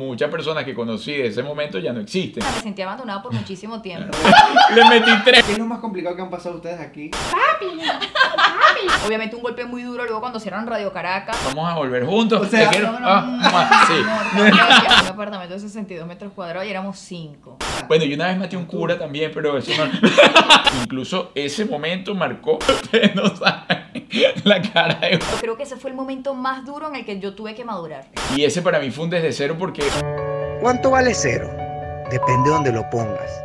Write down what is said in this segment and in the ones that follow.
Muchas personas que conocí de ese momento ya no existen. Me sentí abandonado por muchísimo tiempo. Le metí tres. ¿Qué es lo más complicado que han pasado ustedes aquí? Obviamente un golpe muy duro luego cuando cierran Radio Caracas. Vamos a volver juntos. O sea, No, no, ah, no, ah, sí. Un apartamento de 62 metros cuadrados y éramos 5. Bueno, yo una vez maté a un cura también, pero eso no. Incluso ese momento marcó. Ustedes no saben la cara de. Creo que ese fue el momento más duro en el que yo tuve que madurar. Y ese para mí fue un desde cero porque ¿Cuánto vale cero? Depende de donde lo pongas.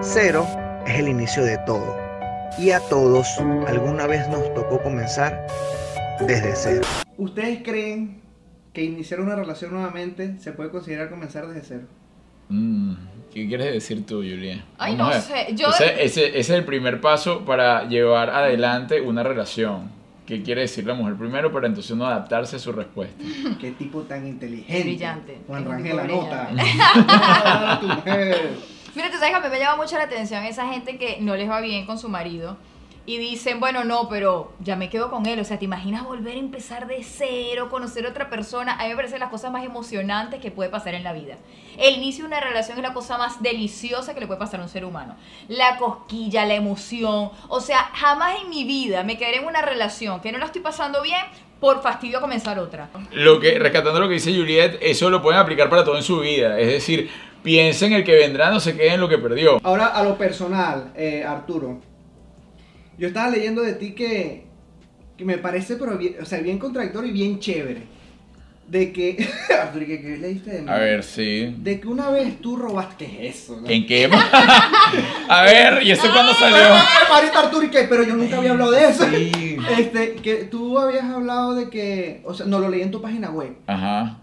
Cero es el inicio de todo. Y a todos alguna vez nos tocó comenzar desde cero. ¿Ustedes creen que iniciar una relación nuevamente se puede considerar comenzar desde cero? Mm, ¿Qué quieres decir tú, Julia? Ay, Vamos no sé, yo- Ese, ese- ese es el primer paso para llevar adelante una relación. ¿Qué quiere decir la mujer primero para entonces uno adaptarse a su respuesta? Qué tipo tan inteligente. Brillante. Juan Rangel anota. brillante. Tu mujer. Mira, tú sabes que a mí me llama mucho la atención esa gente que no les va bien con su marido y dicen, bueno, no, pero ya me quedo con él. O sea, ¿te imaginas volver a empezar de cero, conocer a otra persona? A mí me parecen las cosas más emocionantes que puede pasar en la vida. El inicio de una relación es la cosa más deliciosa que le puede pasar a un ser humano. La cosquilla, la emoción. O sea, jamás en mi vida me quedaré en una relación que no la estoy pasando bien por fastidio a comenzar otra. Lo que, rescatando lo que dice Juliet, eso lo pueden aplicar para todo en su vida. Es decir, piensen el que vendrá, no se quede en lo que perdió. Ahora a lo personal, eh, Arturo. Yo estaba leyendo de ti que, que me parece pero bien, o sea, bien contradictorio y bien chévere. De que. ¿qué, leíste de mí? A ver, sí. De que una vez tú robaste. ¿Qué es eso? no? ¿En qué? A ver, ¿y eso cuándo salió? Marita Arturo, ¿y qué? Pero yo nunca había hablado de eso. Sí. Este, que tú habías hablado de que. O sea, no lo leí en tu página web. Ajá.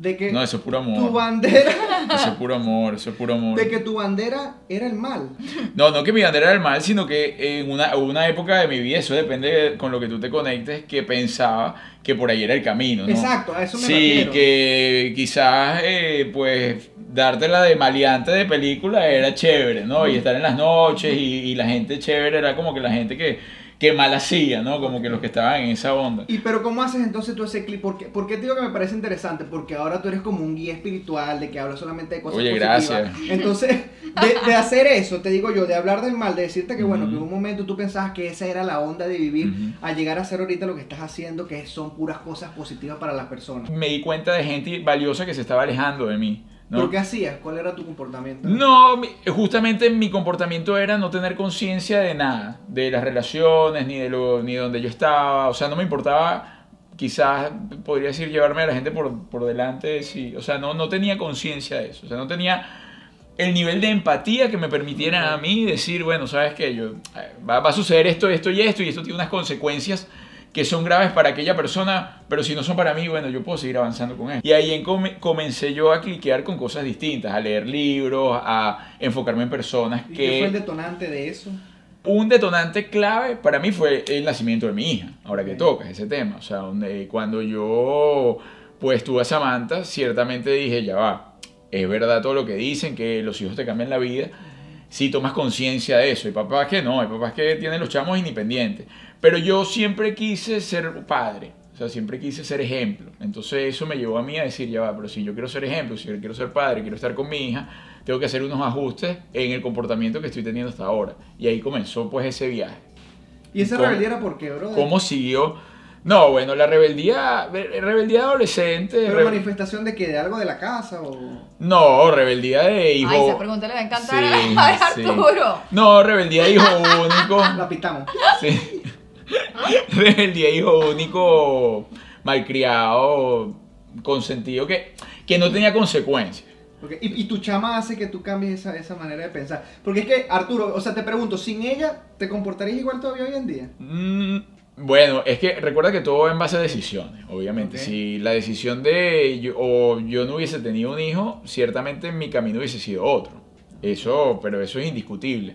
De que No, eso es puro tu amor. bandera. Eso es puro amor, eso es puro amor. De que tu bandera era el mal. No, no que mi bandera era el mal, sino que en una, una época de mi vida, eso depende de- con lo que tú te conectes, que pensaba que por ahí era el camino, ¿no? Exacto, a eso me Sí, refiero. que quizás, eh, pues, dártela de maleante de película era chévere, ¿no? Y estar en las noches y, y la gente chévere era como que la gente que, que mal hacía, ¿no? Como que los que estaban en esa onda. Y pero ¿cómo haces entonces tú ese clip? ¿Por qué, por qué te digo que me parece interesante? Porque ahora tú eres como un guía espiritual de que hablas solamente de cosas Oye, positivas. gracias. Entonces, de, de hacer eso, te digo yo, de hablar del mal, de decirte que bueno, que en un momento tú pensabas que esa era la onda de vivir, Ujú. a llegar a hacer ahorita lo que estás haciendo, que son puras cosas positivas para las personas. Me di cuenta de gente valiosa que se estaba alejando de mí, ¿no? ¿Pero qué hacías? ¿Cuál era tu comportamiento? No, justamente mi comportamiento era no tener conciencia de nada, de las relaciones, ni de lo, ni de donde yo estaba. O sea, no me importaba, quizás podría decir llevarme a la gente por, por delante, sí. O sea, no, no tenía conciencia de eso. O sea, no tenía el nivel de empatía que me permitiera a mí decir, bueno, sabes que yo eh, va, va a suceder esto, esto y esto, y esto tiene unas consecuencias que son graves para aquella persona, pero si no son para mí, bueno, yo puedo seguir avanzando con él. Y ahí en come- comencé yo a cliquear con cosas distintas, a leer libros, a enfocarme en personas ¿Y qué fue el que... detonante de eso? Un detonante clave para mí fue el nacimiento de mi hija, ahora que tocas ese tema. O sea, donde cuando yo pues tuve a Samantha, ciertamente dije, ya va, es verdad todo lo que dicen, que los hijos te cambian la vida, si tomas conciencia de eso. Hay papás que no, hay papás que tienen los chamos independientes. Pero yo siempre quise ser padre, o sea, siempre quise ser ejemplo. Entonces eso me llevó a mí a decir, ya va, pero si yo quiero ser ejemplo, si yo quiero ser padre, quiero estar con mi hija, tengo que hacer unos ajustes en el comportamiento que estoy teniendo hasta ahora. Y ahí comenzó pues ese viaje. ¿Y esa rebeldía era por qué, bro? ¿Cómo siguió? No, bueno, la rebeldía, re- rebeldía adolescente. ¿Pero re- manifestación de que ¿De algo de la casa o...? no, rebeldía de hijo. Ay, esa pregunta le va a encantar Sí, a sí. Arturo. No, rebeldía de hijo único. La pitamos. Sí. Rebeldía, hijo único, malcriado, consentido, que, que no tenía consecuencias. Y tu chama hace que tú cambies esa, esa manera de pensar. Porque es que, Arturo, o sea, te pregunto, sin ella, ¿te comportarías igual todavía hoy en día? Mm, bueno, es que recuerda que todo va en base a decisiones, obviamente. Si la decisión de yo, o yo no hubiese tenido un hijo, ciertamente mi camino hubiese sido otro. Eso, pero eso es indiscutible.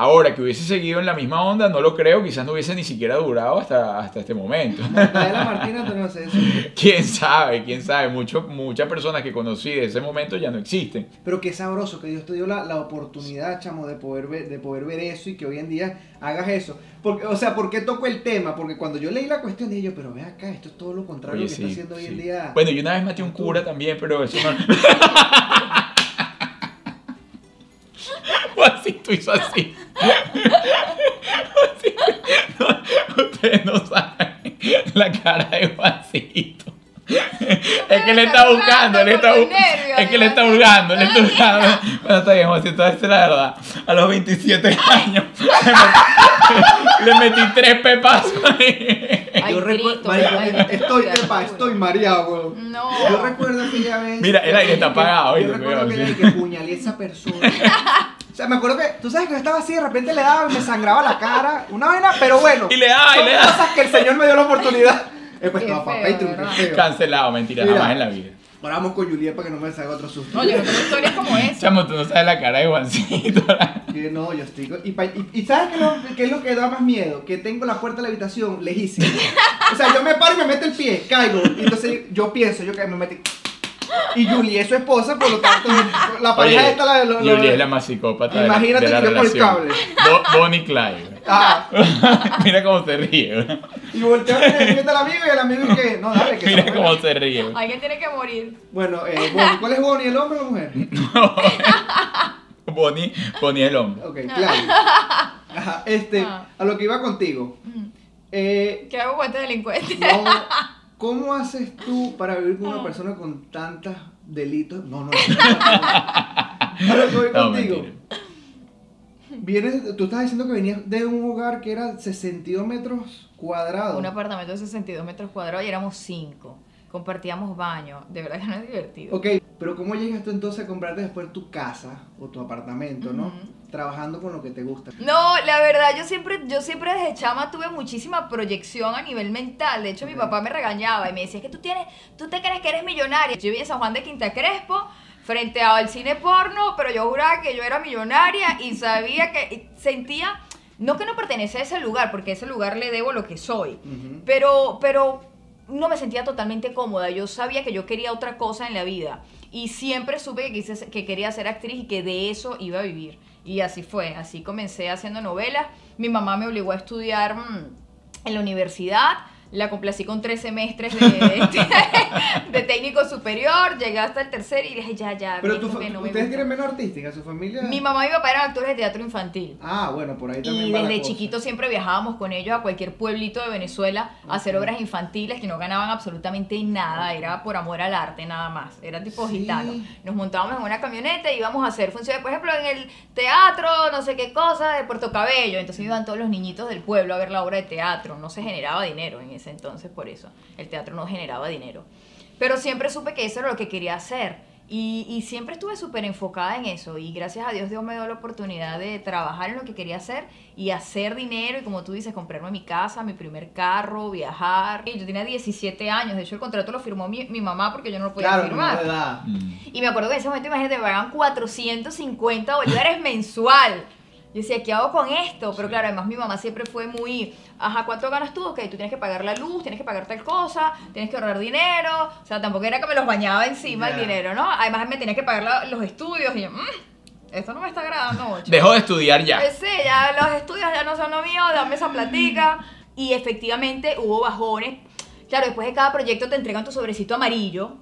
Ahora, que hubiese seguido en la misma onda, no lo creo, quizás no hubiese ni siquiera durado hasta, hasta este momento. Martínez, no sé eso. quién sabe, quién sabe, Mucho, muchas personas que conocí de ese momento ya no existen. Pero qué sabroso que Dios te dio la, la oportunidad, chamo, de poder, ver, de poder ver eso y que hoy en día hagas eso. Porque, o sea, ¿por qué toco el tema? Porque cuando yo leí la cuestión dije yo, pero ve acá, esto es todo lo contrario Oye, que sí, está haciendo hoy en día. Bueno, y una vez maté a un cura también, pero eso no... Juancito hizo así. No, ustedes no saben la cara de Juancito. Es que le está buscando, le está bu- es que le está buscando, le está buscando. Bueno, está bien, Juancito, esta es la verdad. A los 27 años le metí, le metí tres pepazos. Ay, yo recuerdo, estoy, Cristo. epa, estoy mareado, weón. No. Yo recuerdo aquella vez. Mira, el aire está apagado, Yo recuerdo que puñalé a esa persona. Sea, me acuerdo que, tú sabes que yo estaba así, de repente le daba y me sangraba la cara. Una vaina, pero bueno. Y le daba, y le daba. cosas que el Señor me dio la oportunidad. He puesto a Patreon, qué ¿verdad? feo. Cancelado, mentira, Mira. jamás en la vida. Ahora vamos con Juliet para que no me salga otro susto. No, yo no tengo historias como esa. Chamo, tú no sabes la cara de Juancito. Que no, yo estoy. Y, pa- y, y ¿sabes qué, es lo- qué es lo que da más miedo? Que tengo la puerta de la habitación lejísima. O sea, yo me paro y me meto el pie, caigo. Y entonces yo pienso, yo que me metí. Y Julie es su esposa, por lo tanto, la pareja Oye, esta la de lo- lo- Julie es la más psicópata de la- Imagínate de la, que por el cable. Bo- Bonnie Clyde. Ah, Mira cómo se ríe. y volteo a ver al amigo y el amigo que, no, dale, que Mira cómo se ríe. Alguien tiene que morir. Bueno, eh, Bonnie, ¿cuál es Bonnie, el hombre o la mujer? Bonnie, Bonnie es el hombre. Ok, claro. Ajá, este, Ah. a lo que iba contigo. Eh, ¿Qué hago con este delincuente? No, ¿Cómo haces tú para vivir con Ah. una persona con tantos delitos? No, no, no. A lo que voy No, contigo. mentira. Vienes, tú estás diciendo que venías de un hogar que era 62 metros cuadrados. Un apartamento de 62 metros cuadrados y éramos cinco. Compartíamos baño. De verdad que no es divertido. Ok, pero ¿cómo llegas tú entonces a comprarte después tu casa o tu apartamento, no? Trabajando con lo que te gusta. No, la verdad, yo siempre, yo siempre desde chama tuve muchísima proyección a nivel mental. De hecho, mi papá me regañaba y me decía "Es que tú tienes, tú te crees que eres millonaria. Yo vivía en San Juan de Quinta Crespo, frente al cine porno, pero yo juraba que yo era millonaria y sabía que y sentía, no que no pertenecía a ese lugar, porque a ese lugar le debo lo que soy. Pero, pero no me sentía totalmente cómoda. Yo sabía que yo quería otra cosa en la vida. Y siempre supe que, quise, que quería ser actriz y que de eso iba a vivir. Y así fue. Así comencé haciendo novelas. Mi mamá me obligó a estudiar mm, en la universidad. La complací con tres semestres de, de técnico superior. Llegué hasta el tercer y dije, ya, ya. Pero fa- que no ustedes tienen menos artística, su familia. Mi mamá y mi papá eran actores de teatro infantil. Ah, bueno, por ahí también Y va la desde cosa. chiquitos siempre viajábamos con ellos a cualquier pueblito de Venezuela a hacer obras infantiles que no ganaban absolutamente nada, era por amor al arte nada más, era tipo Sí. gitano. Nos montábamos en una camioneta y íbamos a hacer funciones, por ejemplo, en el teatro, no sé qué cosa, de Puerto Cabello, entonces iban todos los niñitos del pueblo a ver la obra de teatro, no se generaba dinero en ese entonces por eso, el teatro no generaba dinero. Pero siempre supe que eso era lo que quería hacer. Y, y siempre estuve súper enfocada en eso. Y gracias a Dios, Dios me dio la oportunidad de trabajar en lo que quería hacer y hacer dinero. Y como tú dices, comprarme mi casa, mi primer carro, viajar. Y yo tenía 17 años. De hecho, el contrato lo firmó mi, mi mamá porque yo no lo podía Claro, firmar. Mm. Y me acuerdo que en ese momento, imagínate, me pagaban 450 bolívares mensual. Yo decía, ¿qué hago con esto? Pero claro, además mi mamá siempre fue muy, ajá, ¿cuánto ganas tú? Ok, tú tienes que pagar la luz, tienes que pagar tal cosa, tienes que ahorrar dinero. O sea, tampoco era que me los bañaba encima el Ya. dinero, ¿no? Además me tenía que pagar la- los estudios y yo, "Mm, esto no me está agradando mucho. Dejó de estudiar ya. Pues sí, ya los estudios ya no son lo mío, dame esa platica. Y efectivamente hubo bajones. Claro, después de cada proyecto te entregan tu sobrecito amarillo,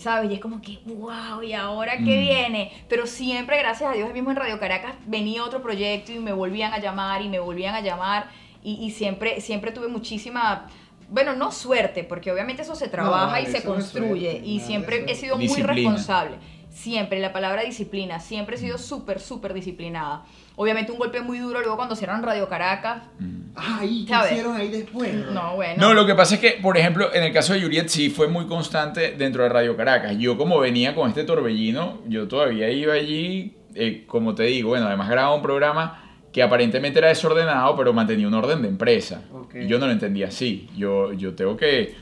¿sabes? Y es como que, wow, ¿y ahora qué Mm. viene? Pero siempre, gracias a Dios, mismo en Radio Caracas venía otro proyecto y me volvían a llamar y me volvían a llamar. Y, y siempre, siempre tuve muchísima... Bueno, no suerte, porque obviamente eso se trabaja y se construye. suerte, y siempre he sido muy responsable. Siempre, la palabra disciplina. Siempre he sido súper, súper disciplinada. Obviamente un golpe muy duro luego cuando cierran Radio Caracas. Mm. Ay, ¿qué ¿Sabes? hicieron ahí después? No, bueno. No, lo que pasa es que, por ejemplo, en el caso de Juliet sí fue muy constante dentro de Radio Caracas. Yo como venía con este torbellino, yo todavía iba allí, eh, como te digo, bueno, además grababa un programa que aparentemente era desordenado, pero mantenía un orden de empresa. Y yo no lo entendía así. Yo, yo tengo que,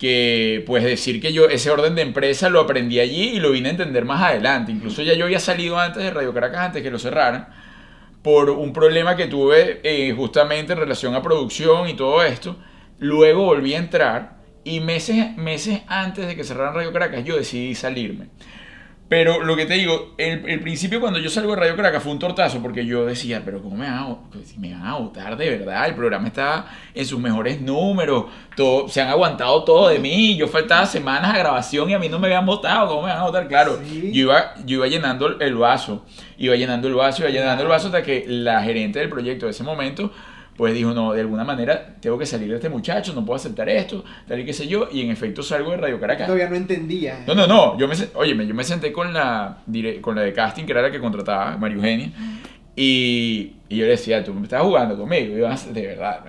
que, pues decir que yo ese orden de empresa lo aprendí allí y lo vine a entender más adelante. Incluso ya yo había salido antes de Radio Caracas, antes que lo cerraran. por un problema que tuve eh, justamente en relación a producción y todo esto. Luego volví a entrar y meses, meses antes de que cerraran Radio Caracas yo decidí salirme. Pero lo que te digo, el, el principio cuando yo salgo de Radio Caracas fue un tortazo porque yo decía, pero ¿cómo me van a, pues, me van a votar de verdad? El programa está en sus mejores números, todo, se han aguantado todo de mí, yo faltaba semanas a grabación y a mí no me habían votado, ¿cómo me van a votar? Claro, Sí. yo, iba, yo iba llenando el vaso, iba llenando el vaso, iba llenando el vaso hasta que la gerente del proyecto de ese momento pues dijo, no, de alguna manera tengo que salir de este muchacho, no puedo aceptar esto, tal y qué sé yo, y en efecto salgo de Radio Caracas. Todavía no entendía. No, no, no. Yo me, oye, yo me senté con la, con la de casting, que era la que contrataba, María Eugenia. Y, y yo le decía, tú me estás jugando conmigo. Y yo, "Ah, de verdad,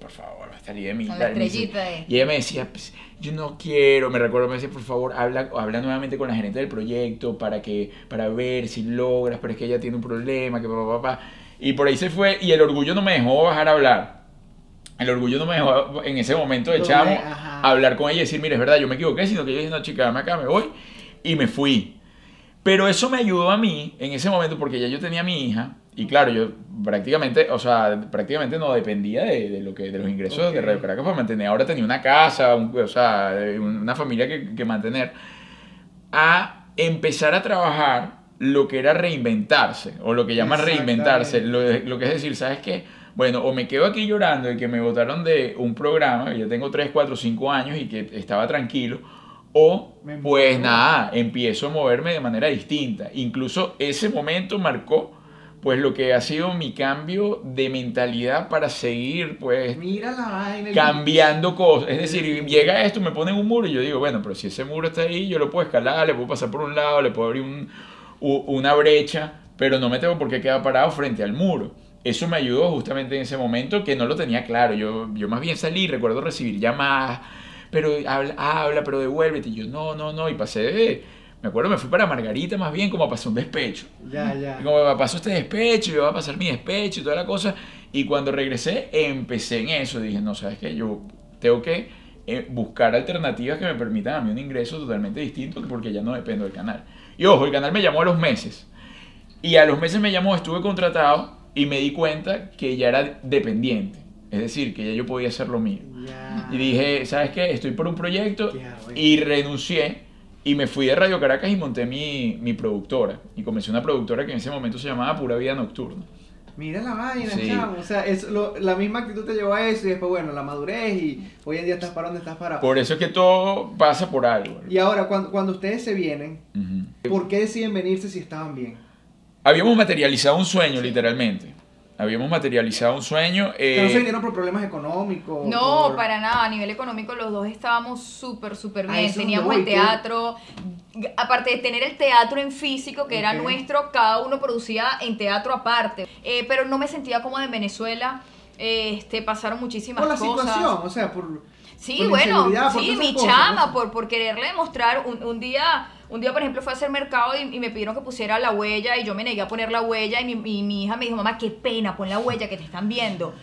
por favor, salí de mi. Con la tal". Y me dice- estrellita ahí. Y ella me decía, pues, yo no quiero, me recuerdo, me decía, por favor, habla, habla nuevamente con la gerente del proyecto para que, para ver si logras, pero es que ella tiene un problema, que papá, papá. Y por ahí se fue, y el orgullo no me dejó bajar a hablar. El orgullo no me dejó en ese momento de chamo ajá. hablar con ella y decir, mire, es verdad, yo me equivoqué, sino que yo dije, no, chica, dame acá, me voy. Y me fui. Pero eso me ayudó a mí en ese momento porque ya yo tenía a mi hija y claro, yo prácticamente, o sea, prácticamente no dependía de, de lo que, de los ingresos de Ok. Radio Caracas para mantener. Ahora tenía una casa, un- o sea, una familia que, que mantener. A empezar a trabajar lo que era reinventarse, o lo que llaman reinventarse, lo, lo que es decir, ¿sabes qué? Bueno, o me quedo aquí llorando de que me votaron de un programa, que yo tengo 3, 4, 5 años y que estaba tranquilo, o pues nada, empiezo a moverme de manera distinta. Incluso ese momento marcó pues lo que ha sido mi cambio de mentalidad para seguir pues Mira la vaina. el- cambiando cosas. Es decir, llega esto, me ponen un muro y yo digo, bueno, pero si ese muro está ahí, yo lo puedo escalar, le puedo pasar por un lado, le puedo abrir un- una brecha, pero no me tengo por qué quedar parado frente al muro. Eso me ayudó justamente en ese momento que no lo tenía claro. Yo, yo más bien salí, recuerdo recibir llamadas, pero habla, habla, pero devuélvete. Y yo, no, no, no. Y pasé de, me acuerdo, me fui para Margarita más bien como a pasar un despecho. Ya, ya. Y como pasó este despecho, yo voy a pasar mi despecho y toda la cosa. Y cuando regresé, empecé en eso. Dije, no, ¿sabes qué? Yo tengo que eh, buscar alternativas que me permitan a mí un ingreso totalmente distinto porque ya no dependo del canal. Y ojo, el canal me llamó a los meses. Y a los meses me llamó, estuve contratado y me di cuenta que ya era dependiente. Es decir, que ya yo podía hacer lo mío. Y dije, ¿sabes qué? Estoy por un proyecto y renuncié y me fui de Radio Caracas y monté mi, mi productora. Y comencé una productora que en ese momento se llamaba Pura Vida Nocturna. Mira la vaina, Sí. chamo. O sea, es lo- la misma actitud te llevó a eso y después, bueno, la madurez y hoy en día estás para donde estás parado. Por eso es que todo pasa por algo. Y ahora, cuando, cuando ustedes se vienen. ¿por qué deciden venirse si estaban bien? Habíamos materializado un sueño, literalmente. Habíamos materializado un sueño. Que no eh, se vinieron por problemas económicos. No, por- para nada. A nivel económico los dos estábamos súper, súper bien. Teníamos el teatro. Aparte de tener el teatro en físico, que era nuestro, cada uno producía en teatro aparte. Eh, pero no me sentía cómoda en Venezuela. Este, pasaron muchísimas Por la cosas. situación, o sea, por. Sí, por la bueno, sí, mi cosas, chama, ¿no? por, por quererle demostrar, un, un día, un día por ejemplo fue a hacer mercado y, y me pidieron que pusiera la huella y yo me negué a poner la huella y mi, mi- mi hija me dijo, mamá, qué pena, pon la huella que te están viendo.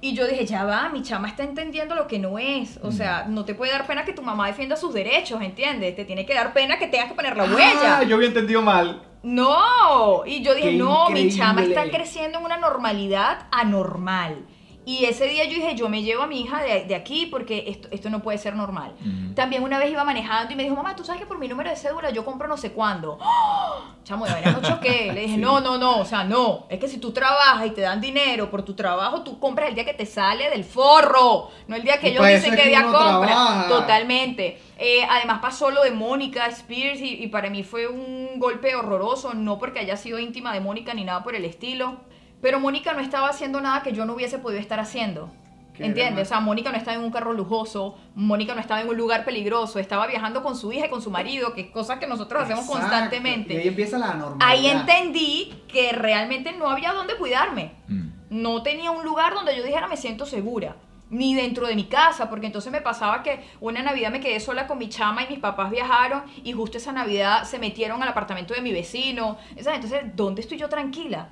Y yo dije, ya va, mi chama está entendiendo lo que no es. O sea, no te puede dar pena que tu mamá defienda sus derechos, ¿entiendes? Te tiene que dar pena que tengas que poner la huella. Ah, yo había entendido mal. No, y yo dije, Qué no, mi chama está creciendo en una normalidad anormal. Y ese día yo dije, yo me llevo a mi hija de, de aquí porque esto, esto no puede ser normal. También una vez iba manejando y me dijo, mamá, tú sabes que por mi número de cédula yo compro no sé cuándo. ¡Ah! Chamo, de verdad no choqué. Le dije, Sí. no, no, no, o sea, no. Es que si tú trabajas y te dan dinero por tu trabajo, tú compras el día que te sale del forro, no el día que ellos dicen que día compra. trabaja. Totalmente. Eh, además pasó lo de Mónica Spears y, y para mí fue un golpe horroroso, no porque haya sido íntima de Mónica ni nada por el estilo, pero Mónica no estaba haciendo nada que yo no hubiese podido estar haciendo. ¿Entiendes? O sea, Mónica no estaba en un carro lujoso, Mónica no estaba en un lugar peligroso, estaba viajando con su hija y con su marido, que es cosa que nosotros hacemos Exacto. constantemente. Y ahí empieza la normalidad. Ahí entendí que realmente no había dónde cuidarme Mm. no tenía un lugar donde yo dijera me siento segura. Ni dentro de mi casa, porque entonces me pasaba que una Navidad me quedé sola con mi chama y mis papás viajaron y justo esa Navidad se metieron al apartamento de mi vecino. ¿sabes? Entonces, ¿dónde estoy yo tranquila?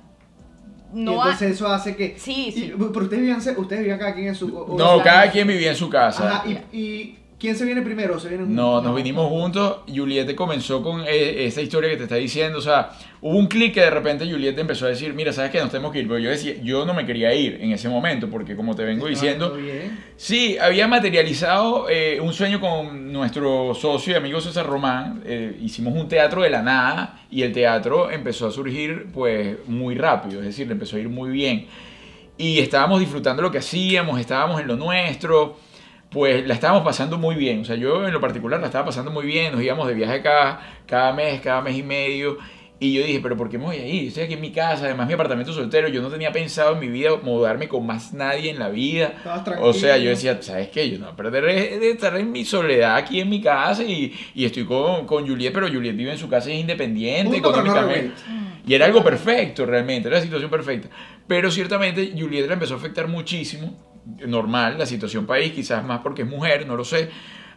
Y No ha- entonces eso hace que. Sí, sí. Y- pero ustedes vivían, ustedes vivían cada quien en su. o- o No, sea, cada quien vivía en su casa. Ajá, y, y ¿Quién se viene primero? o ¿Se vienen No, juntos? nos vinimos juntos. Juliette comenzó con eh, esa historia que te está diciendo. O sea, hubo un clic que de repente Juliette empezó a decir, mira, ¿sabes qué? Nos tenemos que ir. Pero yo decía, yo no me quería ir en ese momento, porque como te vengo Estaba diciendo, bien. Sí, había materializado eh, un sueño con nuestro socio y amigo César Román. Eh, hicimos un teatro de la nada y el teatro empezó a surgir pues muy rápido, es decir, le empezó a ir muy bien. Y estábamos disfrutando lo que hacíamos, estábamos en lo nuestro, pues la estábamos pasando muy bien. O sea, yo en lo particular la estaba pasando muy bien, nos íbamos de viaje cada, cada mes, cada mes y medio. Y yo dije, pero ¿por qué me voy a ir? Estoy aquí en mi casa, además mi apartamento soltero, yo no tenía pensado en mi vida mudarme con más nadie en la vida. O sea, yo decía, ¿sabes qué? Yo no voy a perder de estar en mi soledad aquí en mi casa y, y estoy con, con Juliet, pero Juliet vive en su casa, es independiente económicamente. y era algo perfecto realmente, era la situación perfecta. Pero ciertamente Juliet la empezó a afectar muchísimo, normal, la situación país, quizás más porque es mujer, no lo sé.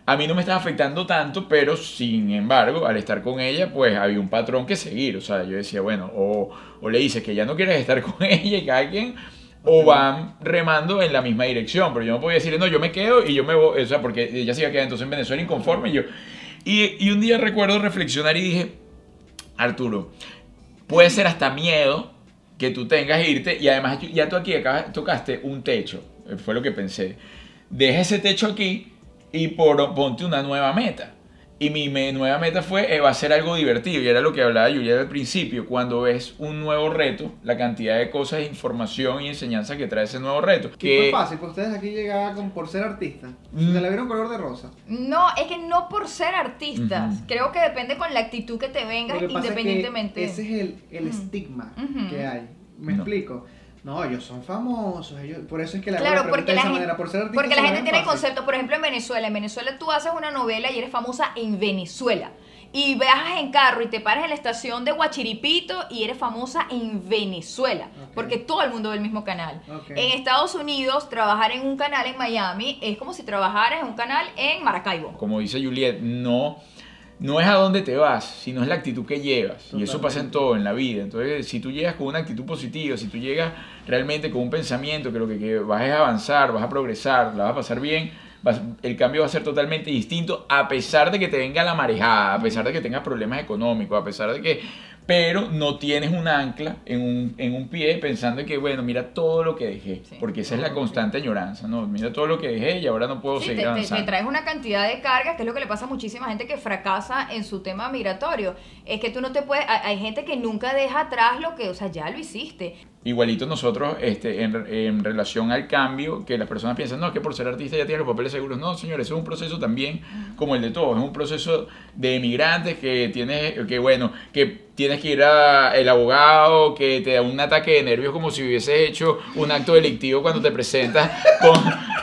A mí no me estaba afectando tanto, pero sin embargo, al estar con ella, pues había un patrón que seguir. O sea, yo decía, bueno, o, o le dices que ya no quieres estar con ella y cada quien, o van remando en la misma dirección. Pero yo no podía decirle, no, yo me quedo y yo me voy, o sea, porque ella se iba a quedar entonces en Venezuela inconforme. Y, yo, y, y un día recuerdo reflexionar y dije, Arturo, puede ser hasta miedo que tú tengas que irte y además ya tú aquí acá tocaste un techo, fue lo que pensé. Deja ese techo aquí y por, ponte una nueva meta. Y mi me- nueva meta fue, eh, va a ser algo divertido. Y era lo que hablaba Julia al principio. Cuando ves un nuevo reto, la cantidad de cosas, información y enseñanza que trae ese nuevo reto. Que fue fácil, pues ustedes aquí llegaban con, por ser artistas. Mm. Se la vieron color de rosa. No, es que no por ser artistas. Creo que depende con la actitud que te vengas, pasa es que independientemente. ese es el, estigma que hay. ¿Me No. explico? No, ellos son famosos. Ellos, por eso es que la, Claro, la porque de la, esa gente, manera. Por ser artista porque la gente tiene fácil. concepto, por ejemplo, en Venezuela. En Venezuela tú haces una novela y eres famosa en Venezuela. Y viajas en carro y te paras en la estación de Guachiripito y eres famosa en Venezuela. Porque todo el mundo ve el mismo canal. En Estados Unidos, trabajar en un canal en Miami es como si trabajaras en un canal en Maracaibo. como dice Juliet, no, no es a dónde te vas, sino es la actitud que llevas. Y eso pasa en todo, en la vida. Entonces, si tú llegas con una actitud positiva, si tú llegas realmente con un pensamiento que lo que, que vas es avanzar, vas a progresar, la vas a pasar bien, vas- el cambio va a ser totalmente distinto, a pesar de que te venga la marejada, a pesar de que tengas problemas económicos, a pesar de que... Pero no tienes un ancla en un, en un pie pensando que, bueno, mira todo lo que dejé. Sí. Porque esa es la constante añoranza, ¿no? Mira todo lo que dejé y ahora no puedo Sí, seguir te, te- te avanzando. traes una cantidad de cargas, que es lo que le pasa a muchísima gente que fracasa en su tema migratorio. Es que tú no te puedes, hay, hay gente que nunca deja atrás lo que, o sea, ya lo hiciste. Igualito nosotros, este, en, en relación al cambio, que las personas piensan, no, es que por ser artista ya tienes los papeles seguros. No, señores, es un proceso también como el de todos. Es un proceso de emigrantes que tienes, que bueno, que tienes que ir a el abogado, que te da un ataque de nervios como si hubieses hecho un acto delictivo cuando te presentas con,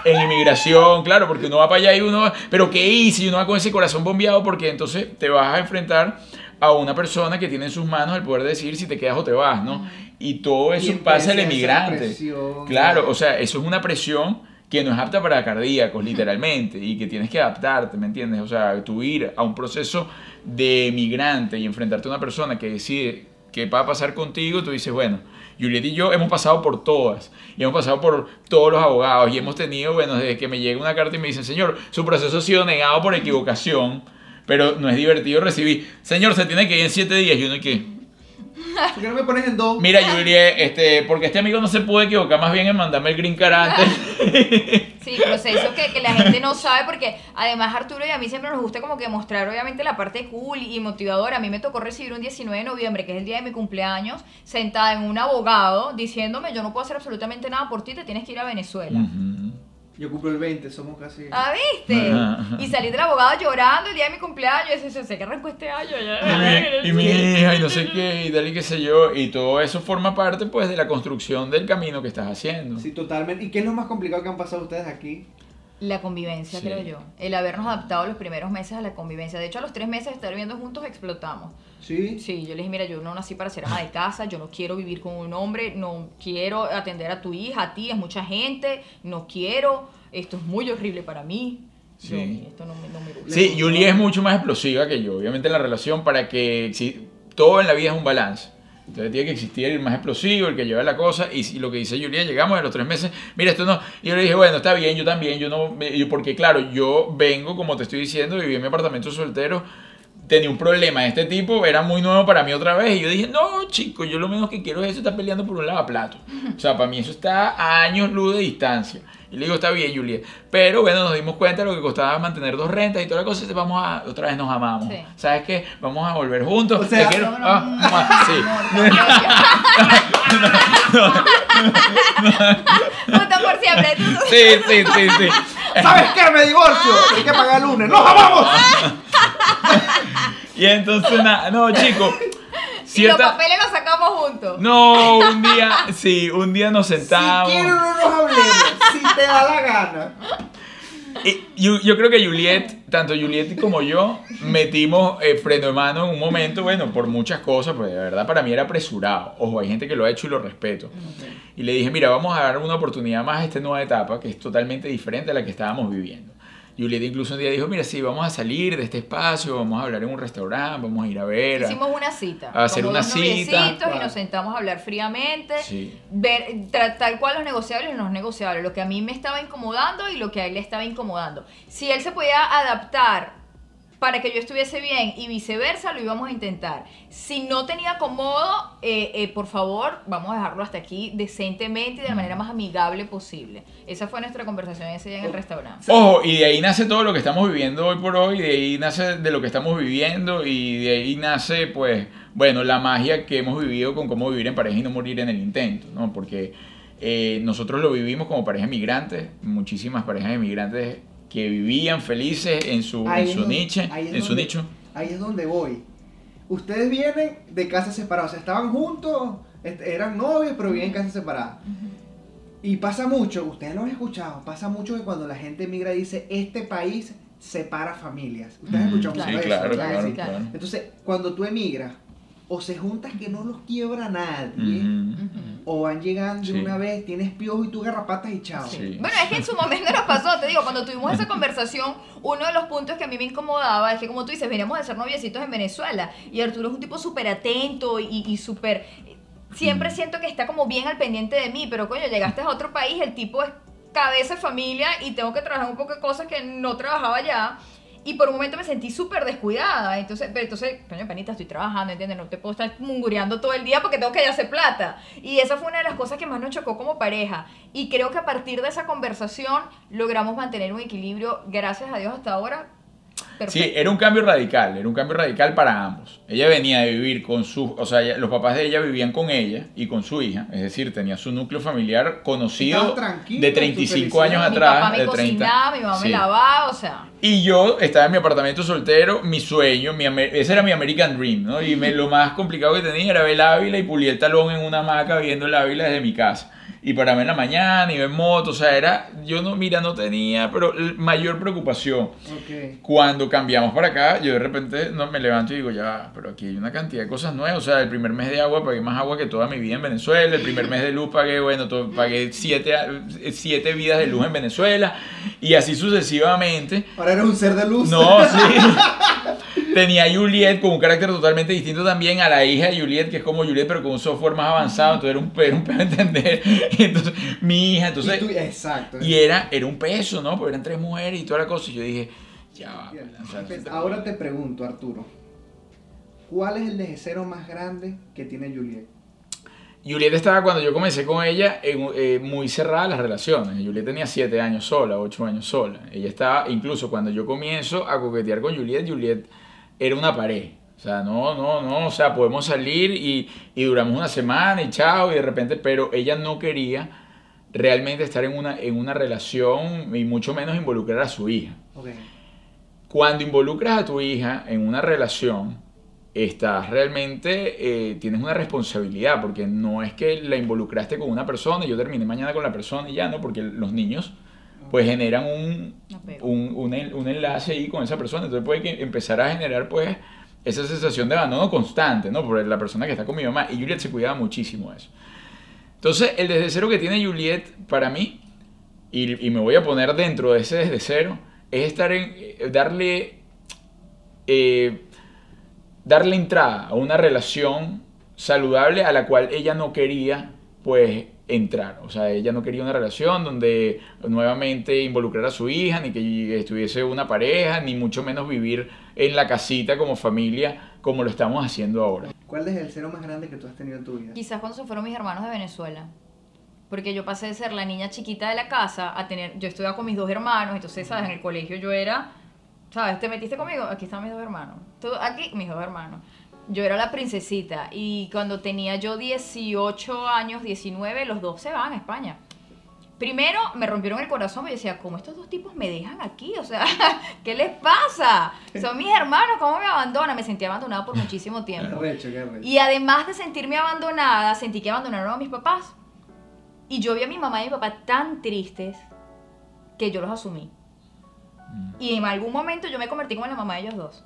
en inmigración, claro, porque uno va para allá y uno va, pero ¿qué hice? Y uno va con ese corazón bombeado porque entonces te vas a enfrentar a una persona que tiene en sus manos el poder decidir si te quedas o te vas, ¿no? Y todo eso Y pasa esa emigrante. presión. Claro, o sea, eso es una presión que no es apta para cardíacos, literalmente, y que tienes que adaptarte, ¿me entiendes? O sea, tú ir a un proceso de emigrante y enfrentarte a una persona que decide qué va a pasar contigo, tú dices, bueno, Juliet y yo hemos pasado por todas, y hemos pasado por todos los abogados, y hemos tenido, bueno, desde que me llega una carta y me dicen, señor, su proceso ha sido negado por equivocación, pero no es divertido recibir, señor, se tiene que ir en siete días, y uno, ¿y qué? ¿Por qué no me pones en dos? Mira, Juliet, este, porque este amigo no se pudo equivocar más bien en mandarme el green card antes. Sí, proceso que, que la gente no sabe porque además Arturo y a mí siempre nos gusta como que mostrar obviamente la parte cool y motivadora. A mí me tocó recibir un 19 de noviembre, que es el día de mi cumpleaños, sentada en un abogado diciéndome yo no puedo hacer absolutamente nada por ti, te tienes que ir a Venezuela. Yo cumplo el 20, somos casi. Ah, ¿viste? Y salí del abogado llorando el día de mi cumpleaños. Y decía, sé que arrancó este año. ya". Y mi, y mi hija, y no sé qué, y tal y qué sé yo. Y todo eso forma parte, pues, de la construcción del camino que estás haciendo. Sí, totalmente. ¿Y qué es lo más complicado que han pasado ustedes aquí? La convivencia, Sí. creo yo. El habernos adaptado los primeros meses a la convivencia. De hecho, a los tres meses de estar viviendo juntos explotamos. ¿Sí? Sí, yo le dije, mira, yo no nací para ser ama de casa, yo no quiero vivir con un hombre, no quiero atender a tu hija, a ti, es mucha gente, no quiero, esto es muy horrible para mí. Sí. Yo, esto no me, no me gusta. Sí, Julie es mucho más explosiva que yo, obviamente en la relación, para que si, todo en la vida es un balance. Entonces tiene que existir el más explosivo, el que lleva la cosa. Y, lo que dice Julia, llegamos a los tres meses, mira, esto no. Y yo le dije, bueno, está bien, yo también, yo no. yo- porque claro, yo vengo, como te estoy diciendo, viví en mi apartamento soltero. Tenía un problema de este tipo, era muy nuevo para mí otra vez. Y yo dije, no, chico, yo lo menos que quiero es eso, estar peleando por un lavaplato. O sea, para mí eso está a años luz de distancia. Y le digo, está bien, Juliet. Pero bueno, nos dimos cuenta de lo que costaba mantener dos rentas y toda la cosa. y Vamos a, otra vez nos amamos. Sí. ¿Sabes qué? Vamos a volver juntos. O sea, Te quiero- No, no, ah, no, sí. Juntos por siempre. tú- tú- Sí, sí, sí, sí. ¿Sabes qué? Me divorcio. Hay que pagar el lunes. ¡Nos amamos! Y entonces, nada, no, chico. Y los Cierta... papeles los sacamos juntos. No, un día, sí, un día nos Si sentamos. quieres no nos hablemos. Te da la gana. Y yo, yo creo que Juliet, tanto Juliet como yo, metimos eh, freno de mano en un momento, bueno, por muchas cosas, pues de verdad para mí era apresurado. Ojo, hay gente que lo ha hecho y lo respeto. Y le dije, mira, vamos a dar una oportunidad más a esta nueva etapa, que es totalmente diferente a la que estábamos viviendo. Juliet incluso un día dijo, mira, sí, vamos a salir de este espacio, vamos a hablar en un restaurante, vamos a ir a ver. a- Hicimos una cita. a hacer una cita. Y nos sentamos a hablar fríamente. Sí. Ver tal cual los negociables y los negociables. Lo que a mí me estaba incomodando y lo que a él le estaba incomodando. Si él se podía adaptar para que yo estuviese bien y viceversa, lo íbamos a intentar. Si no tenía cómodo, eh, eh, por favor, vamos a dejarlo hasta aquí decentemente y de la manera más amigable posible. Esa fue nuestra conversación ese día en el restaurante. Ojo, y de ahí nace todo lo que estamos viviendo hoy por hoy, de ahí nace de lo que estamos viviendo y de ahí nace, pues, bueno, la magia que hemos vivido con cómo vivir en pareja y no morir en el intento, ¿no? Porque eh, nosotros lo vivimos como pareja migrantes, muchísimas parejas emigrantes que vivían felices en su, Ahí en su donde- niche, ahí es en su donde- nicho. Ahí es donde voy. Ustedes vienen de casas separadas, o sea, estaban juntos, est- eran novios, pero viven en casas separadas. Y pasa mucho, ustedes lo han escuchado, pasa mucho que cuando la gente emigra dice, este país separa familias. Ustedes han Mm, escuchado sí, mucho eso, claro, ¿verdad? claro, Sí. claro. Entonces, cuando tú emigras, o se juntas que no los quiebra nadie, o van llegando Sí. de una vez, tienes piojo y tú garrapatas y chao. Sí. Bueno, es que en su momento nos pasó, te digo, cuando tuvimos esa conversación, uno de los puntos que a mí me incomodaba es que, como tú dices, veníamos de ser noviecitos en Venezuela y Arturo es un tipo súper atento y, y súper. Siempre Mm. siento que está como bien al pendiente de mí, pero coño, llegaste a otro país, el tipo es cabeza de familia y tengo que trabajar un poco de cosas que no trabajaba ya. Y por un momento me sentí súper descuidada. Entonces, pero entonces, coño, panita, estoy trabajando, ¿entiendes? No te puedo estar mungureando todo el día porque tengo que hacer plata. Y esa fue una de las cosas que más nos chocó como pareja. Y creo que a partir de esa conversación logramos mantener un equilibrio, gracias a Dios, hasta ahora. Sí, era un cambio radical, era un cambio radical para ambos. Ella venía de vivir con sus, o sea, los papás de ella vivían con ella y con su hija, es decir, tenía su núcleo familiar conocido de tu 35 felicidad. años mi atrás, papá me de 30. cocinaba, mi mamá me lavaba, o sea. Y yo estaba en mi apartamento soltero, mi sueño, mi, ese era mi American Dream, ¿no? Y me, lo más complicado que tenía era ver el Ávila y pulir el talón en una hamaca viendo el Ávila desde mi casa. Y pararme en la mañana y ver moto, o sea, era, yo no, mira, no tenía, pero mayor preocupación. Ok. Cuando cambiamos para acá, yo de repente no, me levanto y digo, ya, pero aquí hay una cantidad de cosas nuevas. O sea, el primer mes de agua pagué más agua que toda mi vida en Venezuela. El primer mes de luz pagué, bueno, to- pagué siete, siete vidas de luz en Venezuela. Y así sucesivamente. Ahora eres un ser de luz. No, sí. Tenía Juliet con un carácter totalmente distinto también a la hija de Juliet, que es como Juliet, pero con un software más avanzado. Entonces era un, era un pedo entender. Entonces, mi hija, entonces. Y tú- exacto. Y era, era un peso, ¿no? Porque eran tres mujeres y toda la cosa. Y yo dije, ya va. Pues, Ahora te pregunto, Arturo. ¿Cuál es el deseo más grande que tiene Juliet? Juliet estaba cuando yo comencé con ella en- eh, muy cerrada las relaciones. Juliet tenía siete años sola, ocho años sola. Ella estaba, incluso cuando yo comienzo a coquetear con Juliet, Juliet era una pared. O sea, no, no, no, o sea, podemos salir y, y duramos una semana y chao, y de repente, pero ella no quería realmente estar en una, en una relación y mucho menos involucrar a su hija. Ok. Cuando involucras a tu hija en una relación, estás realmente, eh, tienes una responsabilidad, porque no es que la involucraste con una persona y yo terminé mañana con la persona y ya, ¿no? Porque los niños pues generan un, un, un en- un enlace ahí con esa persona, entonces puede que empezar a generar pues esa sensación de abandono constante, ¿no? Por la persona que está con mi mamá, y Juliet se cuidaba muchísimo de eso. Entonces, el desde cero que tiene Juliet para mí, y, y me voy a poner dentro de ese desde cero, es estar en, eh, darle, eh, darle entrada a una relación saludable a la cual ella no quería, pues, entrar. O sea, ella no quería una relación donde nuevamente involucrara a su hija, ni que estuviese una pareja, ni mucho menos vivir en la casita como familia, como lo estamos haciendo ahora. ¿Cuál es el cero más grande que tú has tenido en tu vida? Quizás cuando se fueron mis hermanos de Venezuela. Porque yo pasé de ser la niña chiquita de la casa a tener. Yo estudiaba con mis dos hermanos, entonces, ¿sabes? En el colegio yo era. ¿Sabes? ¿Te metiste conmigo? Aquí están mis dos hermanos. Tú, aquí, mis dos hermanos. Yo era la princesita. Y cuando tenía yo 18 años, 19, los dos se van a España. Primero me rompieron el corazón y yo decía, ¿cómo estos dos tipos me dejan aquí? O sea, ¿qué les pasa? Son mis hermanos, ¿cómo me abandonan? Me sentí abandonada por muchísimo Qué tiempo. arrecho, qué arrecho. Y además de sentirme abandonada, sentí que abandonaron a mis papás. Y yo vi a mi mamá y mi papá tan tristes que yo los asumí. Y en algún momento yo me convertí como la mamá de ellos dos.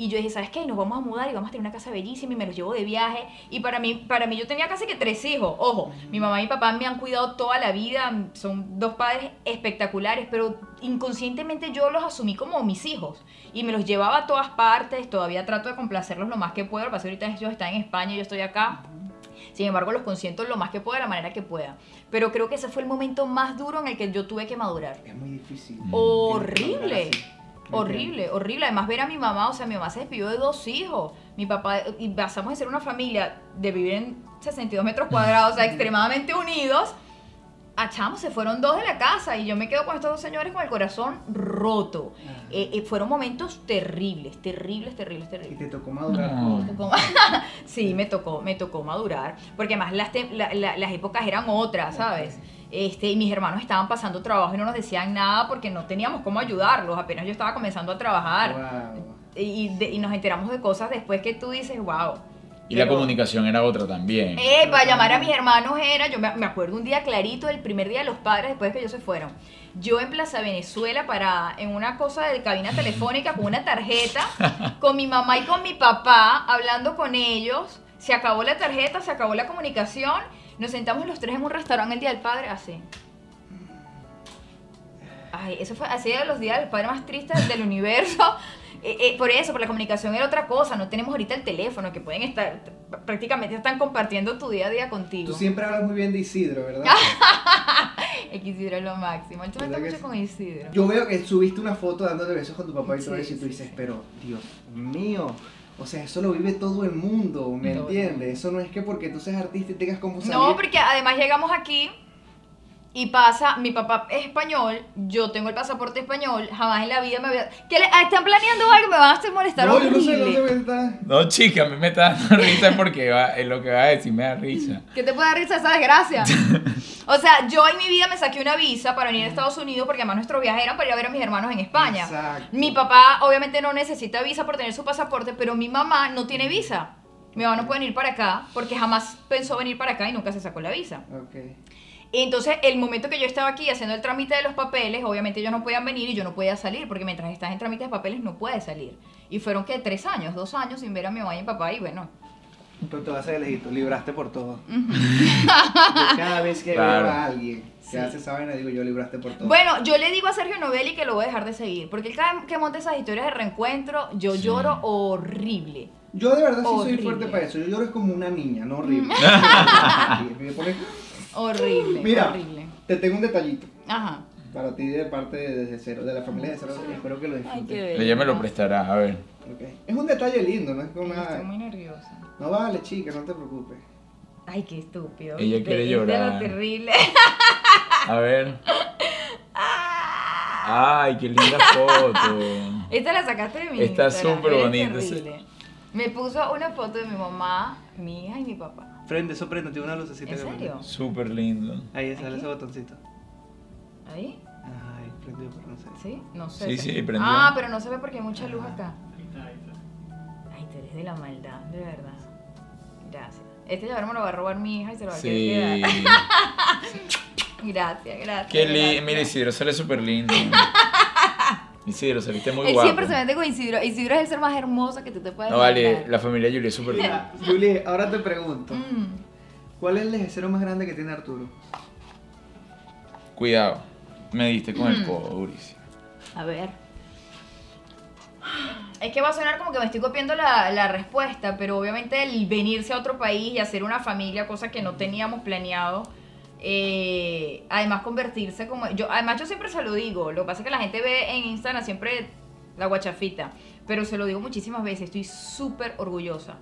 Y yo dije, ¿sabes qué? Nos vamos a mudar y vamos a tener una casa bellísima y me los llevo de viaje. Y para mí, para mí yo tenía casi que tres hijos. Ojo, mi mamá y mi papá me han cuidado toda la vida. Son dos padres espectaculares, pero inconscientemente yo los asumí como mis hijos. Y me los llevaba a todas partes. Todavía trato de complacerlos lo más que puedo. Lo que pasa ahorita ellos están en España y yo estoy acá. Sin embargo, los consiento lo más que puedo de la manera que pueda. Pero creo que ese fue el momento más duro en el que yo tuve que madurar. Es muy difícil. Horrible. Horrible, horrible. Además, ver a mi mamá, o sea, mi mamá se despidió de dos hijos. Mi papá, y pasamos de ser una familia de vivir en 62 metros cuadrados, o sea, extremadamente unidos, a chamo, se fueron dos de la casa y yo me quedo con estos dos señores con el corazón roto. Ajá. Eh, eh, fueron momentos terribles, terribles, terribles, Y terribles. te tocó madurar. No. Sí, me tocó, me tocó madurar, porque además las, la- la- las épocas eran otras, ¿sabes? Este, y mis hermanos estaban pasando trabajo y no nos decían nada porque no teníamos cómo ayudarlos, apenas yo estaba comenzando a trabajar. Wow. Y, de- y nos enteramos de cosas después que tú dices, wow. Y la Pero- comunicación era otra también. Eh, para llamar a mis hermanos era, yo me, me acuerdo un día clarito, el primer día de los padres después de que ellos se fueron. Yo en Plaza Venezuela parada en una cosa de cabina telefónica con una tarjeta, con mi mamá y con mi papá, hablando con ellos. Se acabó la tarjeta, se acabó la comunicación. Nos sentamos los tres en un restaurante el día del padre, así. Ay, eso fue así de los días del padre más tristes del universo. Eh, eh, por eso, por la comunicación era otra cosa. No tenemos ahorita el teléfono, que pueden estar, prácticamente están compartiendo tu día a día contigo. Tú siempre hablas muy bien de Isidro, ¿verdad? El que Isidro es lo máximo. Él. Yo veo que subiste una foto dándole besos con tu papá y todo Sí, eso y tú dices, pero Dios mío, o sea, eso lo vive todo el mundo, ¿me entiendes? Eso no es que porque tú seas artista y tengas como salir. No, porque además llegamos aquí y pasa, mi papá es español, yo tengo el pasaporte español, jamás en la vida me había... ¿Qué le, ah, ¿Están planeando algo? Me van a hacer molestar No, yo no sé, horrible. no sé, está. No, chica, a mí me está dando risa porque va, es lo que va a decir, me da risa. ¿Qué te puede dar risa esa desgracia? o sea, yo en mi vida me saqué una visa para venir a Estados Unidos porque además nuestros viajes eran para ir a ver a mis hermanos en España. Exacto. Mi papá obviamente no necesita visa por tener su pasaporte, pero mi mamá no tiene visa. Mi mamá no puede venir para acá porque jamás pensó venir para acá y nunca se sacó la visa. Ok. Entonces, el momento que yo estaba aquí haciendo el trámite de los papeles, obviamente ellos no podían venir y yo no podía salir, porque mientras estás en trámite de papeles no puedes salir. Y fueron que tres años, dos años sin ver a mi mamá y mi papá, y bueno. Pero te vas a elegir, libraste por todo. Cada vez que Claro. veo a alguien que Sí. hace esa vaina, digo yo libraste por todo. Bueno, yo le digo a Sergio Novelli que lo voy a dejar de seguir, porque él cada vez que monta esas historias de reencuentro, yo Sí. lloro horrible. Yo de verdad sí soy Horrible. fuerte para eso. Yo lloro es como una niña, no horrible. Me pone- Horrible, Mira. horrible. Te tengo un detallito Ajá. para ti de parte de Desde Cero, de la familia de Cero. Espero que lo disfrutes. Ella me lo prestará, a ver. Es un detalle lindo, no es como Estoy nada. muy nerviosa. No vale, chica, no te preocupes. Ay, qué estúpido. Ella quiere ¿Viste lo llorar. terrible. A ver. Ay, qué linda foto. Esta la sacaste de mi Está súper terrible. Me puso una foto de mi mamá, mi hija y mi papá. Prende, eso prende, tiene una lucecita. ¿En que prende. serio? Súper lindo. Ahí sale ¿Aquí? ese botoncito. ¿Ahí? Ay, prendió, pero no sé. ¿Sí? No sé. Sí, sí, prendió. Ah, pero no se ve porque hay mucha luz acá. Ay, tú eres de la maldad, de verdad. Gracias. Este llavero me lo va a robar mi hija y se lo va a Sí. querer quedar. Gracias, gracias. Qué lindo. Mira, Isidro sale súper lindo. Isidro, saliste muy Él guapo. siempre se mete con Isidro. Isidro es el ser más hermoso que tú te puedes No, vale, imaginar. la familia Julia es súper linda. Julie, ahora te pregunto. Mm. ¿Cuál es el lejecero más grande que tiene Arturo? Cuidado. Me diste con el Mm. codo durísimo. A ver. es que va a sonar como que me estoy copiando la, la respuesta, pero obviamente el venirse a otro país y hacer una familia, cosa que no teníamos planeado, eh, además convertirse como... yo Además yo siempre se lo digo, lo que pasa es que la gente ve en Instagram siempre la guachafita, pero se lo digo muchísimas veces, estoy súper orgullosa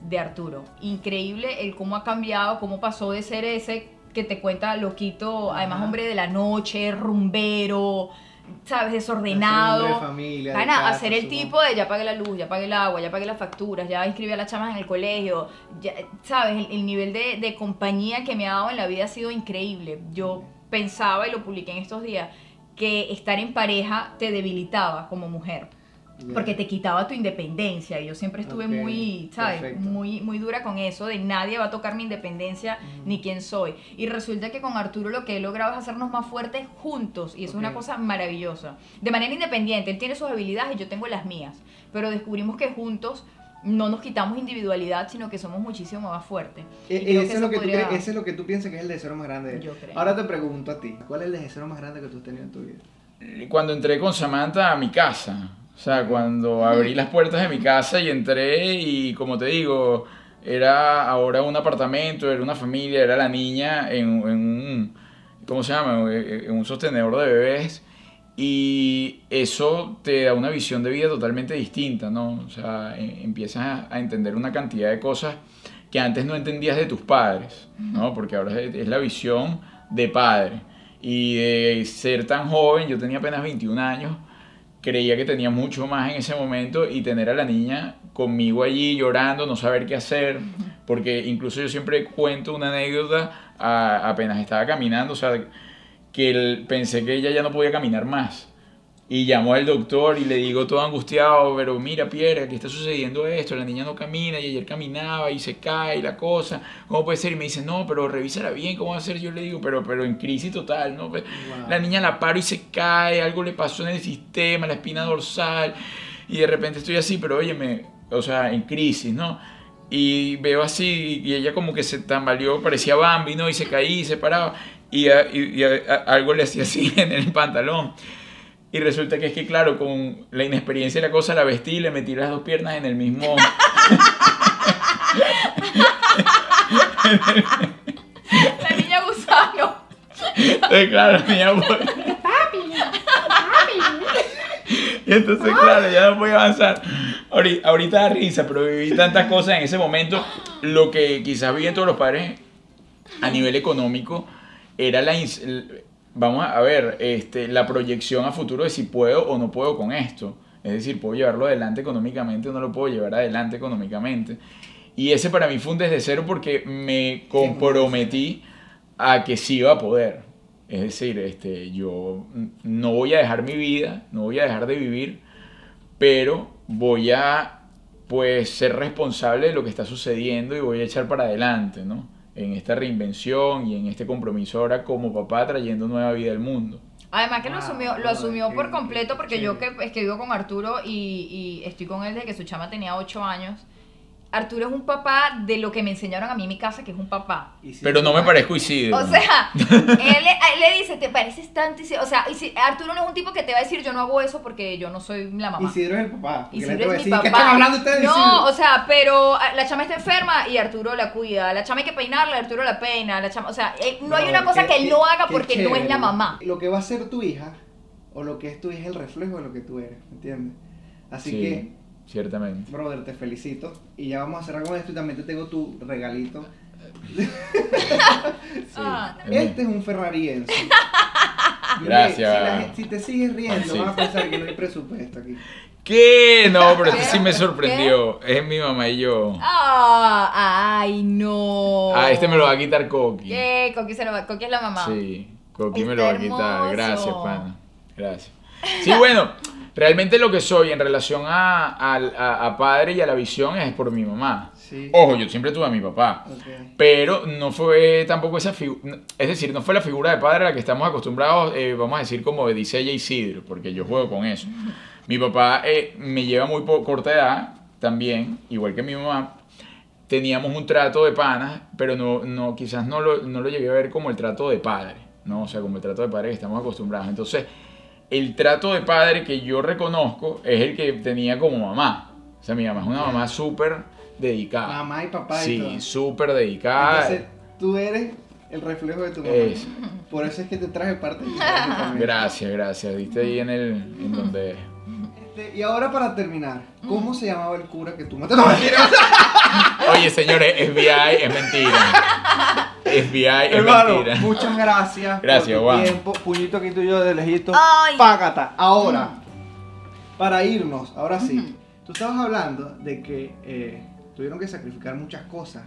de Arturo. Increíble el cómo ha cambiado, cómo pasó de ser ese que te cuenta loquito, además hombre de la noche, rumbero, sabes, desordenado. de familia, de casa, hacer el tipo de ya pagué la luz, ya pagué el agua, ya pagué las facturas, ya inscribí a las chamas en el colegio, ya, sabes, el, el nivel de, de compañía que me ha dado en la vida ha sido increíble. Yo pensaba, y lo publiqué en estos días, que estar en pareja te debilitaba como mujer. Porque te quitaba tu independencia. Y yo siempre estuve muy, ¿sabes? perfecto. Muy, muy dura con eso, de nadie va a tocar mi independencia ni quién soy. Y resulta que con Arturo lo que he logrado es hacernos más fuertes juntos. Y eso es una cosa maravillosa. De manera independiente, él tiene sus habilidades y yo tengo las mías. Pero descubrimos que juntos no nos quitamos individualidad, sino que somos muchísimo más fuertes. E- ese, es lo que tú podría- crees- ese es lo que tú piensas que es el deseo más grande. de él. Yo creo. Ahora te pregunto a ti, ¿cuál es el deseo más grande que tú has tenido en tu vida? Cuando entré con Samantha a mi casa, o sea, cuando abrí las puertas de mi casa y entré y como te digo, era ahora un apartamento, era una familia, era la niña en, en un, ¿cómo se llama? En un sostenedor de bebés y eso te da una visión de vida totalmente distinta, ¿no? O sea, e- empiezas a, entender una cantidad de cosas que antes no entendías de tus padres, ¿no? Porque ahora es, es la visión de padre. Y de ser tan joven, yo tenía apenas 21 años, creía que tenía mucho más en ese momento y tener a la niña conmigo allí llorando, no saber qué hacer, porque incluso yo siempre cuento una anécdota, a- apenas estaba caminando, o sea, que pensé que ella ya no podía caminar más. Y llamo al doctor y le digo todo angustiado, pero mira, Pierre, aquí está sucediendo esto, la niña no camina y ayer caminaba y se cae y la cosa, ¿cómo puede ser? Y me dice, no, pero revísala bien, ¿cómo va a ser? Yo le digo, pero, pero en crisis total, ¿no? Pues, Wow. La niña la paro y se cae, algo le pasó en el sistema, la espina dorsal, y de repente estoy así, pero óyeme, o sea, en crisis, ¿no? Y veo así, y ella como que se tambaleó, parecía Bambi, ¿no? Y se caía y se paraba, y, a- y- y a- a- algo le hacía así en el pantalón. Y resulta que es que, claro, con la inexperiencia de la cosa, la vestí y le metí las dos piernas en el mismo... La niña gusano. Entonces, claro, la niña no podía- Y entonces, claro, ya no podía avanzar. Ahorita, ahorita da risa, pero viví tantas cosas en ese momento. Lo que quizás viven todos los padres a nivel económico era la. Vamos a ver, este, la proyección a futuro de si puedo o no puedo con esto. Es decir, puedo llevarlo adelante económicamente o no lo puedo llevar adelante económicamente. Y ese para mí fue un desde cero porque me comprometí a que sí iba a poder. Es decir, este, yo no voy a dejar mi vida, no voy a dejar de vivir, pero voy a pues ser responsable de lo que está sucediendo y voy a echar para adelante, ¿no? En esta reinvención y en este compromiso ahora como papá trayendo nueva vida al mundo. Además que lo asumió, lo asumió por completo porque yo que es que vivo con Arturo y, y estoy con él desde que su chama tenía 8 años. Arturo es un papá de lo que me enseñaron a mí en mi casa, que es un papá. Pero no me papá- parezco Isidro. O sea, él, le- él le dice, te pareces tanto. Isidro?" O sea, y si- Arturo no es un tipo que te va a decir, yo no hago eso porque yo no soy la mamá. Isidro es el papá. porque la Isidro es mi ¿Qué papá. están hablando ustedes de no, Isidro? o sea, pero ah, la chama está enferma y Arturo la cuida. La chama hay que peinarla, Arturo la peina. La chama, o sea, eh, no hay una cosa qué- que él qué- no haga qué porque no es la mamá. Lo que va a ser tu hija o lo que es tu hija es el reflejo de lo que tú eres, ¿me entiendes? Así Sí, que, ciertamente. brother, te felicito. Y ya vamos a cerrar con esto y también te tengo tu regalito. Sí, Ah. Este es un ferrariense. Gracias. Si, la gen- si te sigues riendo, Sí. vas a pensar que no hay presupuesto aquí. ¿Qué? No, pero este ¿Qué? sí me ¿Qué? sorprendió. Es mi mamá y yo. Ah, ay, no. Ah, este me lo va a quitar Coqui. ¿Qué? Coqui, se lo va- Coqui es la mamá. Sí, Coqui me lo va a quitar. hermoso. Gracias, pana. Gracias. Sí, bueno, realmente lo que soy en relación a, a- a padre y a la visión es por mi mamá. Sí. Ojo, yo siempre tuve a mi papá. Pero no fue tampoco esa figura, es decir, no fue la figura de padre a la que estamos acostumbrados, eh, vamos a decir, como dice ella Isidro, porque yo juego con eso. Mi papá eh, me lleva muy corta edad, también, igual que mi mamá. Teníamos un trato de panas, pero no, no, quizás no lo, no lo llegué a ver como el trato de padre, ¿no? O sea, como el trato de padre que estamos acostumbrados. Entonces, el trato de padre que yo reconozco es el que tenía como mamá. O sea, mi mamá es una mamá súper dedicada. Mamá y papá y Sí, súper dedicada. Entonces, tú eres el reflejo de tu mamá. Es. Por eso es que te traje parte de tu. Gracias, gracias. Viste ahí en el en donde Este, y ahora para terminar, ¿cómo se llamaba el cura que tú mataste? No, mentira. Oye, señores, FBI es mentira. FBI es Hermano, mentira. muchas gracias. Gracias, por tu Juan. tiempo. Puñito aquí tuyo de lejito. Ay. Págata. Ahora, para irnos, ahora sí. Tú estabas hablando de que eh, tuvieron que sacrificar muchas cosas.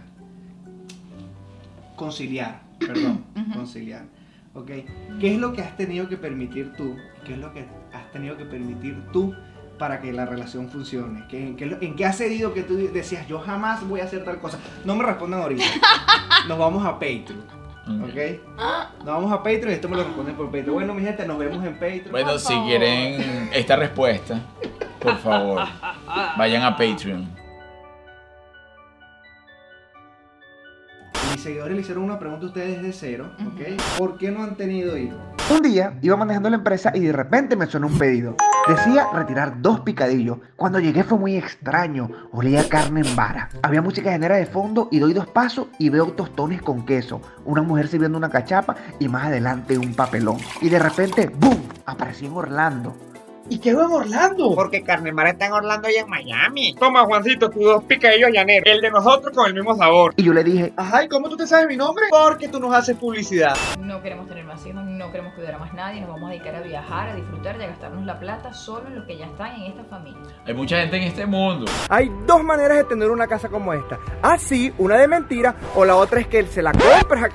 Conciliar, perdón, conciliar. ¿Ok? ¿Qué es lo que has tenido que permitir tú? ¿Qué es lo que has tenido que permitir tú para que la relación funcione? ¿Qué, en, qué, ¿En qué has cedido que tú decías, yo jamás voy a hacer tal cosa? No me respondan ahorita. Nos vamos a Patreon. ¿Ok? Nos vamos a Patreon y esto me lo responden por Patreon. Bueno, mi gente, nos vemos en Patreon. Bueno, si quieren esta respuesta, por favor, vayan a Patreon. Seguidores le hicieron una pregunta a ustedes de cero, ¿ok? ¿Por qué no han tenido hijos? Un día iba manejando la empresa y de repente me sonó un pedido. Decía retirar dos picadillos. Cuando llegué fue muy extraño. Olía carne en vara. Había música genera de fondo y doy dos pasos y veo tostones con queso. Una mujer sirviendo una cachapa y más adelante un papelón. Y de repente, ¡boom! Apareció en Orlando. ¿Y qué en Orlando? Porque Carne Mar está en Orlando y en Miami. Toma, Juancito, tus dos picadillos llaneros. El de nosotros con el mismo sabor. Y yo le dije, Ajá, ¿y cómo tú te sabes mi nombre? Porque tú nos haces publicidad. No queremos tener más hijos, no queremos cuidar a más nadie, nos vamos a dedicar a viajar, a disfrutar y a gastarnos la plata solo en lo que ya está en esta familia. Hay mucha gente en este mundo. Hay dos maneras de tener una casa como esta. Así, una de mentira, o la otra es que él se la compra.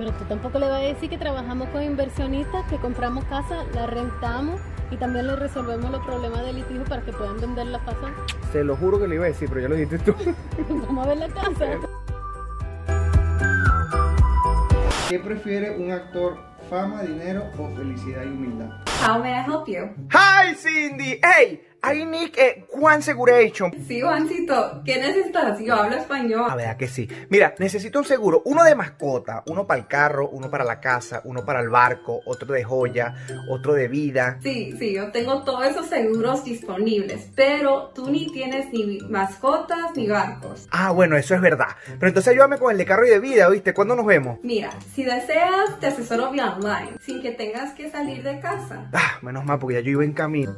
Pero tú tampoco le vas a decir que trabajamos con inversionistas, que compramos casa, la rentamos y también le resolvemos los problemas de litigio para que puedan vender la casa. Se lo juro que le iba a decir, pero ya lo dijiste tú. Vamos a ver la casa. ¿Qué prefiere un actor? ¿Fama, dinero o felicidad y humildad? How may I help you? ¡Hi, Cindy! ¡Hey! I need eh, Juan Seguration. Sí, Juancito, ¿qué necesitas? Yo hablo español. A ver, que sí. Mira, necesito un seguro, uno de mascota, uno para el carro, uno para la casa, uno para el barco, otro de joya, otro de vida. Sí, sí, yo tengo todos esos seguros disponibles, pero tú ni tienes ni mascotas ni barcos. Ah, bueno, eso es verdad. Pero entonces ayúdame con el de carro y de vida, ¿oíste? ¿Cuándo nos vemos? Mira, si deseas, te asesoro vía online, sin que tengas que salir de casa. Ah, menos mal, porque ya yo iba en camino.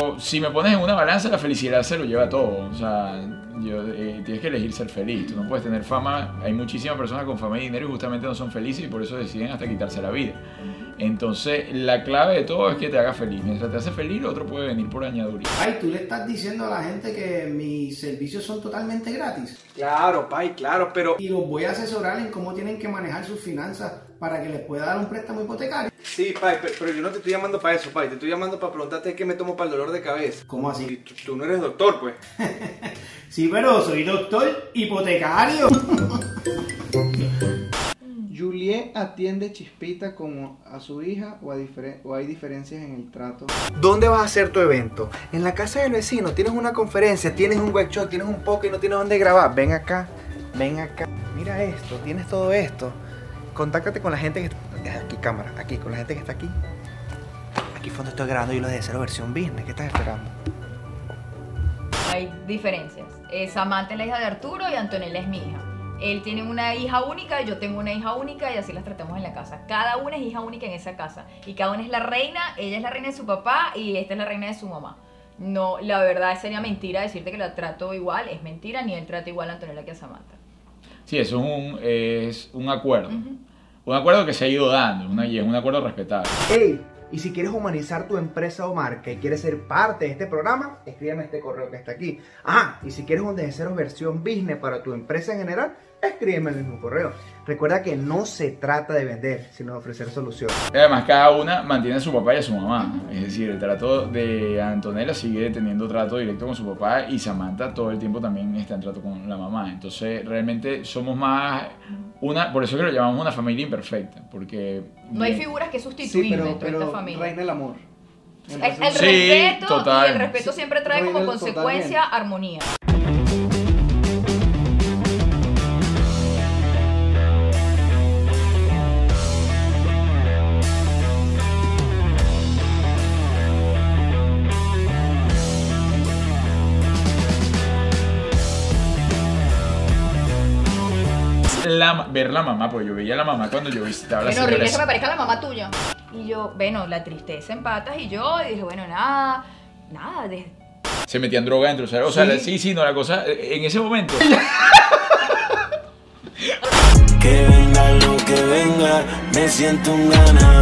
O si me pones en una balanza, la felicidad se lo lleva todo. O sea, yo, eh, tienes que elegir ser feliz. Tú no puedes tener fama. Hay muchísimas personas con fama y dinero y justamente no son felices y por eso deciden hasta quitarse la vida. Entonces, la clave de todo es que te haga feliz. Mientras te hace feliz, lo otro puede venir por añadidura. Ay, tú le estás diciendo a la gente que mis servicios son totalmente gratis. Claro, Pai, claro, pero... Y los voy a asesorar en cómo tienen que manejar sus finanzas para que les pueda dar un préstamo hipotecario. Sí, Pai, pe- pero yo no te estoy llamando para eso, Pai. Te estoy llamando para preguntarte qué me tomo para el dolor de cabeza. ¿Cómo así? Tú, tú no eres doctor, pues. Sí, pero soy doctor hipotecario. ¿Juliet atiende Chispita como a su hija o, a o hay diferencias en el trato? ¿Dónde vas a hacer tu evento? En la casa del vecino. Tienes una conferencia, tienes un workshop, tienes un poco y no tienes dónde grabar. Ven acá, ven acá. Mira esto, tienes todo esto. Contáctate con la gente que está... Aquí, cámara, aquí, con la gente que está aquí. Aquí fondo estoy grabando y lo de cero versión business. ¿Qué estás esperando? Hay diferencias. Eh, Samantha es la hija de Arturo y Antonella es mi hija. Él tiene una hija única, yo tengo una hija única y así las tratamos en la casa. Cada una es hija única en esa casa. Y cada una es la reina, ella es la reina de su papá y esta es la reina de su mamá. No, la verdad sería mentira decirte que la trato igual, es mentira, ni él trata igual a Antonella que a Samantha. Sí, eso es un, es un acuerdo. Un acuerdo que se ha ido dando es un acuerdo respetable. Hey, y si quieres humanizar tu empresa o marca y quieres ser parte de este programa, escríbeme este correo que está aquí. Ah, y si quieres un desde cero versión business para tu empresa en general, escríbeme el mismo correo. Recuerda que no se trata de vender, sino de ofrecer soluciones. Además, cada una mantiene a su papá y a su mamá. Es decir, el trato de Antonella sigue teniendo trato directo con su papá y Samantha todo el tiempo también está en trato con la mamá. Entonces, realmente somos más una, por eso que lo llamamos una familia imperfecta, porque No hay figuras que sustituir Sí, pero, dentro de pero esta familia. reina el amor. El, el Sí, respeto total. y el respeto siempre trae como consecuencia armonía. La, ver la mamá, porque yo veía a la mamá cuando yo visitaba la Bueno, horrible señora. que me parezca la mamá tuya. Y yo, bueno, la tristeza en patas y yo y dije, bueno, nada, nada, de- Se metían droga dentro, o sea, o sea, Sí. la- sí, sí, no, la cosa, en ese momento. Que venga lo que venga, me siento un ganador.